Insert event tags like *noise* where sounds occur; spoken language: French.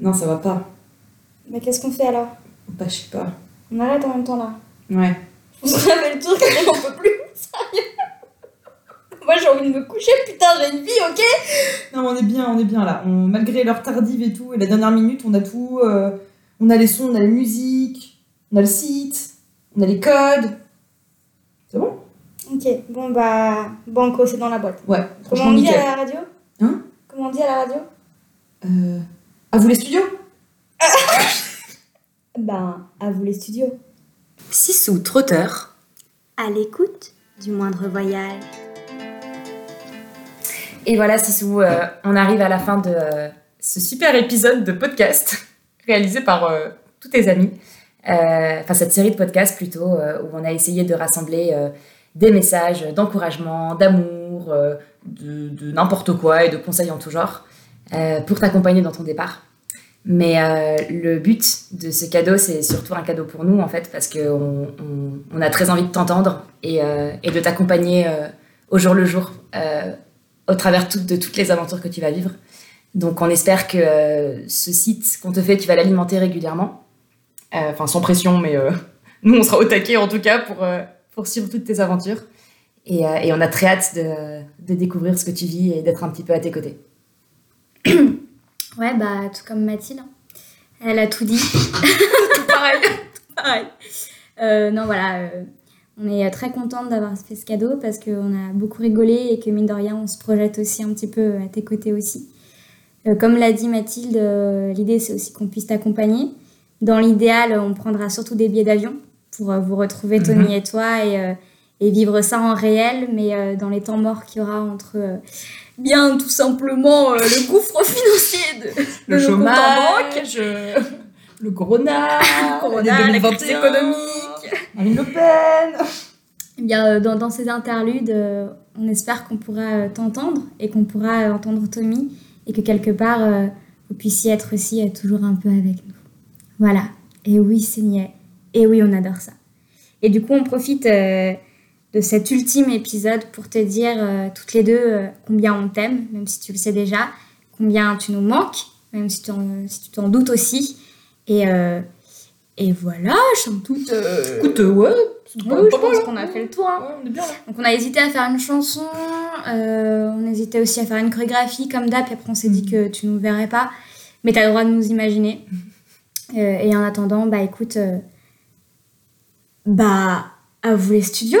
Non, ça va pas. Mais qu'est-ce qu'on fait alors? Bah, je sais pas. On arrête en même temps là. Ouais. On se fait le tour, on peut plus. Sérieux. Moi j'ai envie de me coucher, putain, j'ai une vie, ok? Non, mais on est bien, on est bien là. On, malgré l'heure tardive et tout, et la dernière minute, on a tout. euh, on a les sons, on a la musique, on a le site, on a les codes. C'est bon? Ok, bon bah, Banco, c'est dans la boîte. Ouais, Comment franchement, on dit nickel. à la radio? Hein? Comment on dit à la radio? Euh, à vous les studios *laughs* Ben, à vous les studios. Sissou Trotteur. À l'écoute du moindre voyage. Et voilà, Sissou, euh, on arrive à la fin de euh, ce super épisode de podcast *laughs* réalisé par euh, tous tes amis. Euh, Enfin, cette série de podcasts plutôt, euh, où on a essayé de rassembler euh, des messages d'encouragement, d'amour, euh, de, de n'importe quoi et de conseils en tout genre euh, pour t'accompagner dans ton départ. Mais euh, le but de ce cadeau, c'est surtout un cadeau pour nous, en fait, parce qu'on on, a très envie de t'entendre et, euh, de t'accompagner euh, au jour le jour au travers de toutes les aventures que tu vas vivre. Donc on espère que ce site qu'on te fait, tu vas l'alimenter régulièrement. Enfin, sans pression, mais *laughs* nous, on sera au taquet en tout cas pour, suivre toutes tes aventures. Et, on a très hâte de découvrir ce que tu vis et d'être un petit peu à tes côtés. Ouais, bah, tout comme Mathilde. hein. Elle a tout dit. *laughs* Tout pareil Pareil. Euh, non, voilà. euh, on est euh, très contente d'avoir fait ce cadeau parce qu'on a beaucoup rigolé et que mine de rien, on se projette aussi un petit peu à tes côtés aussi. Euh, comme l'a dit Mathilde, euh, l'idée c'est aussi qu'on puisse t'accompagner. Dans l'idéal, on prendra surtout des billets d'avion pour euh, vous retrouver, Tony et toi, et, euh, et vivre ça en réel, mais euh, dans les temps morts qu'il y aura entre euh, bien tout simplement euh, le gouffre *laughs* financier de, Le de nos comptes en banque. chômage, le corona, l'année *laughs* la crise 2021, économique. Marine Le Pen. Eh bien, dans, dans ces interludes, on espère qu'on pourra t'entendre et qu'on pourra entendre Tommy et que quelque part, vous puissiez être aussi toujours un peu avec nous. Voilà. Et oui, c'est niais. Et oui, on adore ça. Et du coup, on profite de cet ultime épisode pour te dire euh, toutes les deux euh, combien on t'aime, même si tu le sais déjà, combien tu nous manques, même si tu en- si tu t'en doutes aussi. Et, euh, et voilà, somme toute. euh, Écoute, ouais, oui, je pense mal, qu'on a hein. fait le tour. hein. Ouais, on est bien là. Donc on a hésité à faire une chanson, on hésitait aussi à faire une chorégraphie comme d'hab, puis après on s'est dit que tu nous verrais pas, mais tu as le droit de nous imaginer. Euh, et en attendant, bah écoute, bah à vous les studios